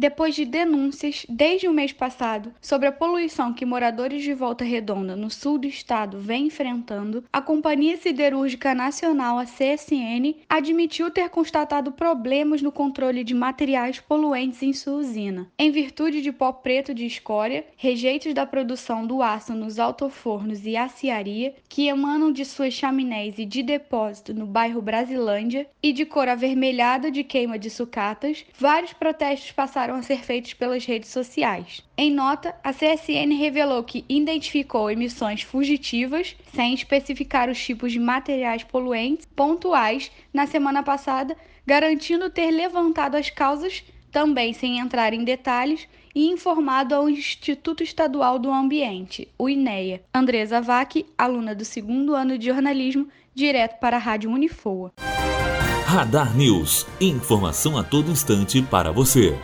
Depois de denúncias desde o mês passado sobre a poluição que moradores de Volta Redonda, no sul do estado, vêm enfrentando, a Companhia Siderúrgica Nacional, a CSN, admitiu ter constatado problemas no controle de materiais poluentes em sua usina, em virtude de pó preto de escória, rejeitos da produção do aço nos altofornos e aciaria, que emanam de suas chaminés e de depósito no bairro Brasilândia, e de cor avermelhada de queima de sucatas, vários protestos passaram a ser feitos pelas redes sociais. Em nota, a CSN revelou que identificou emissões fugitivas, sem especificar os tipos de materiais poluentes pontuais, na semana passada, garantindo ter levantado as causas, também sem entrar em detalhes, e informado ao Instituto Estadual do Ambiente, o INEA. Andresa Vac, aluna do segundo ano de jornalismo, direto para a Rádio Unifoa. Radar News. Informação a todo instante para você.